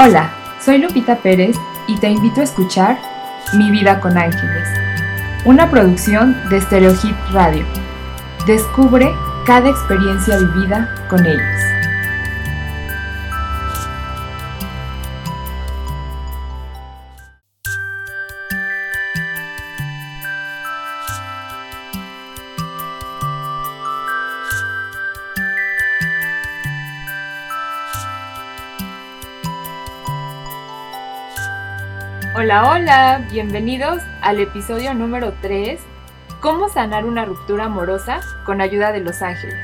Hola, soy Lupita Pérez y te invito a escuchar Mi vida con ángeles, una producción de Stereohit Radio. Descubre cada experiencia vivida con ellos. Hola, hola, bienvenidos al episodio número 3, ¿Cómo sanar una ruptura amorosa con ayuda de los ángeles?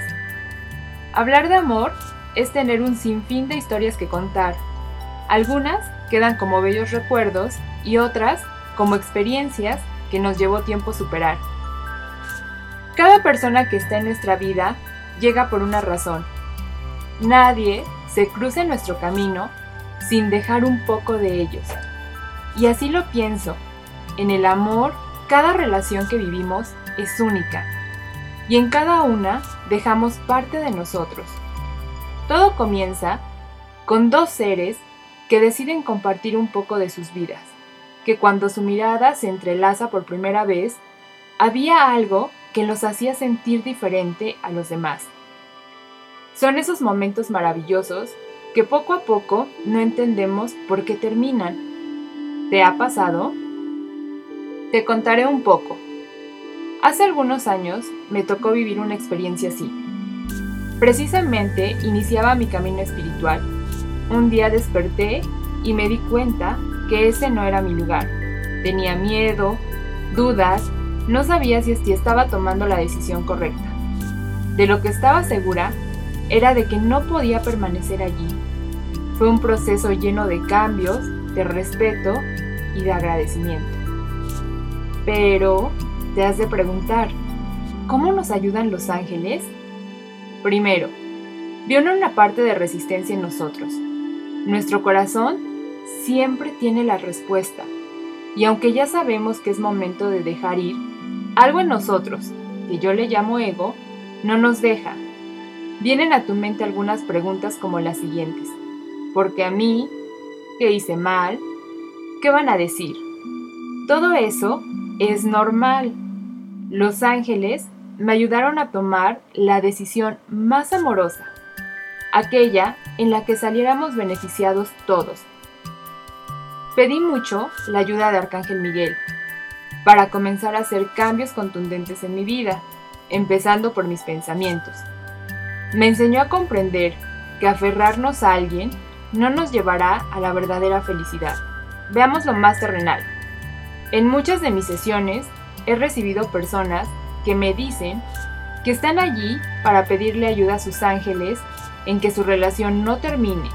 Hablar de amor es tener un sinfín de historias que contar. Algunas quedan como bellos recuerdos y otras como experiencias que nos llevó tiempo superar. Cada persona que está en nuestra vida llega por una razón. Nadie se cruza en nuestro camino sin dejar un poco de ellos. Y así lo pienso. En el amor, cada relación que vivimos es única. Y en cada una dejamos parte de nosotros. Todo comienza con dos seres que deciden compartir un poco de sus vidas, que cuando su mirada se entrelaza por primera vez, había algo que los hacía sentir diferente a los demás. Son esos momentos maravillosos que poco a poco no entendemos por qué terminan ¿Te ha pasado? Te contaré un poco. Hace algunos años me tocó vivir una experiencia así. Precisamente iniciaba mi camino espiritual. Un día desperté y me di cuenta que ese no era mi lugar. Tenía miedo, dudas, no sabía si estaba tomando la decisión correcta. De lo que estaba segura era de que no podía permanecer allí. Fue un proceso lleno de cambios, de respeto y de agradecimiento. Pero te has de preguntar, ¿cómo nos ayudan los ángeles? Primero, vieron una parte de resistencia en nosotros. Nuestro corazón siempre tiene la respuesta. Y aunque ya sabemos que es momento de dejar ir, algo en nosotros, que yo le llamo ego, no nos deja. Vienen a tu mente algunas preguntas como las siguientes. ¿Por qué a mí? ¿Qué hice mal? ¿Qué van a decir? Todo eso es normal. Los ángeles me ayudaron a tomar la decisión más amorosa, aquella en la que saliéramos beneficiados todos. Pedí mucho la ayuda de Arcángel Miguel para comenzar a hacer cambios contundentes en mi vida, empezando por mis pensamientos. Me enseñó a comprender que aferrarnos a alguien no nos llevará a la verdadera felicidad Veamos lo más terrenal. En muchas de mis sesiones he recibido personas que me dicen que están allí para pedirle ayuda a sus ángeles en que su relación no termine,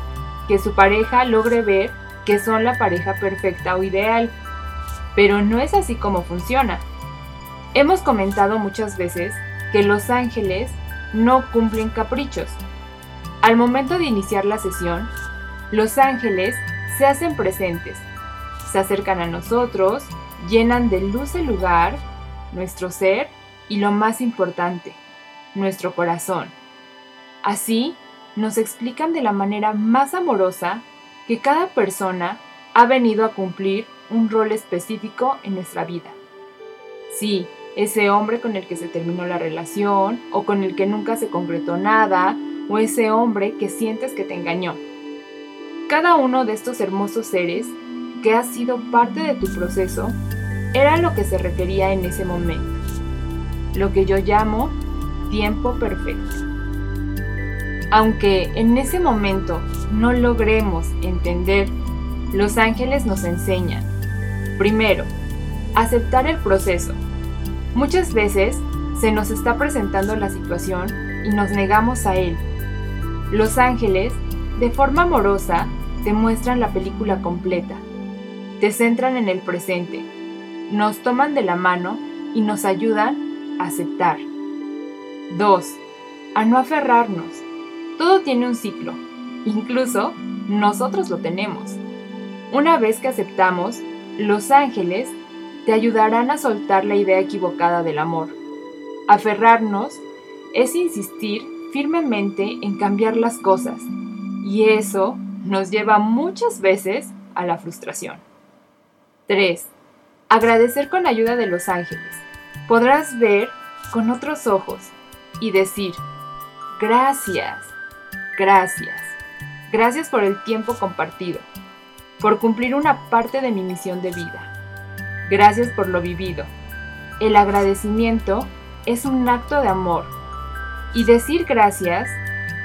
que su pareja logre ver que son la pareja perfecta o ideal. Pero no es así como funciona. Hemos comentado muchas veces que los ángeles no cumplen caprichos. Al momento de iniciar la sesión, los ángeles se hacen presentes se acercan a nosotros, llenan de luz el lugar, nuestro ser y lo más importante, nuestro corazón. Así, nos explican de la manera más amorosa que cada persona ha venido a cumplir un rol específico en nuestra vida. Sí, ese hombre con el que se terminó la relación o con el que nunca se concretó nada o ese hombre que sientes que te engañó. Cada uno de estos hermosos seres que ha sido parte de tu proceso era lo que se requería en ese momento, lo que yo llamo tiempo perfecto. Aunque en ese momento no logremos entender, los ángeles nos enseñan, primero, aceptar el proceso. Muchas veces se nos está presentando la situación y nos negamos a él. Los ángeles, de forma amorosa, te muestran la película completa te centran en el presente, nos toman de la mano y nos ayudan a aceptar. 2. A no aferrarnos. Todo tiene un ciclo, incluso nosotros lo tenemos. Una vez que aceptamos, los ángeles te ayudarán a soltar la idea equivocada del amor. Aferrarnos es insistir firmemente en cambiar las cosas, y eso nos lleva muchas veces a la frustración. 3. Agradecer con ayuda de los ángeles. Podrás ver con otros ojos y decir, gracias, gracias, gracias por el tiempo compartido, por cumplir una parte de mi misión de vida. Gracias por lo vivido. El agradecimiento es un acto de amor. Y decir gracias,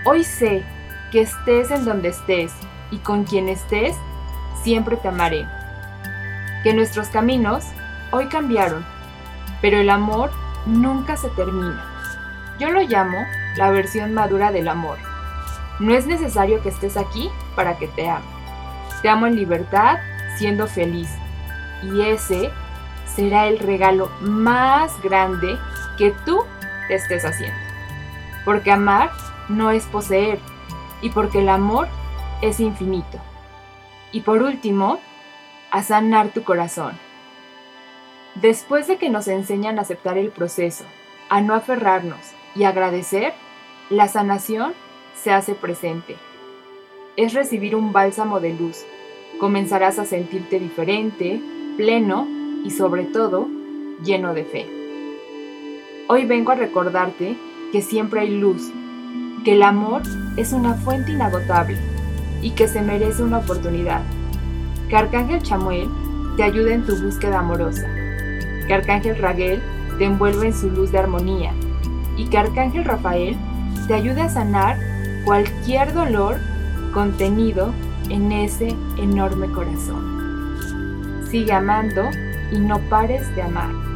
hoy sé que estés en donde estés y con quien estés, siempre te amaré. Que nuestros caminos hoy cambiaron, pero el amor nunca se termina. Yo lo llamo la versión madura del amor. No es necesario que estés aquí para que te ame. Te amo en libertad, siendo feliz. Y ese será el regalo más grande que tú te estés haciendo. Porque amar no es poseer y porque el amor es infinito. Y por último, a sanar tu corazón. Después de que nos enseñan a aceptar el proceso, a no aferrarnos y agradecer, la sanación se hace presente. Es recibir un bálsamo de luz. Comenzarás a sentirte diferente, pleno y sobre todo lleno de fe. Hoy vengo a recordarte que siempre hay luz, que el amor es una fuente inagotable y que se merece una oportunidad. Que Arcángel Chamuel te ayude en tu búsqueda amorosa. Que Arcángel Raguel te envuelve en su luz de armonía. Y que Arcángel Rafael te ayude a sanar cualquier dolor contenido en ese enorme corazón. Sigue amando y no pares de amar.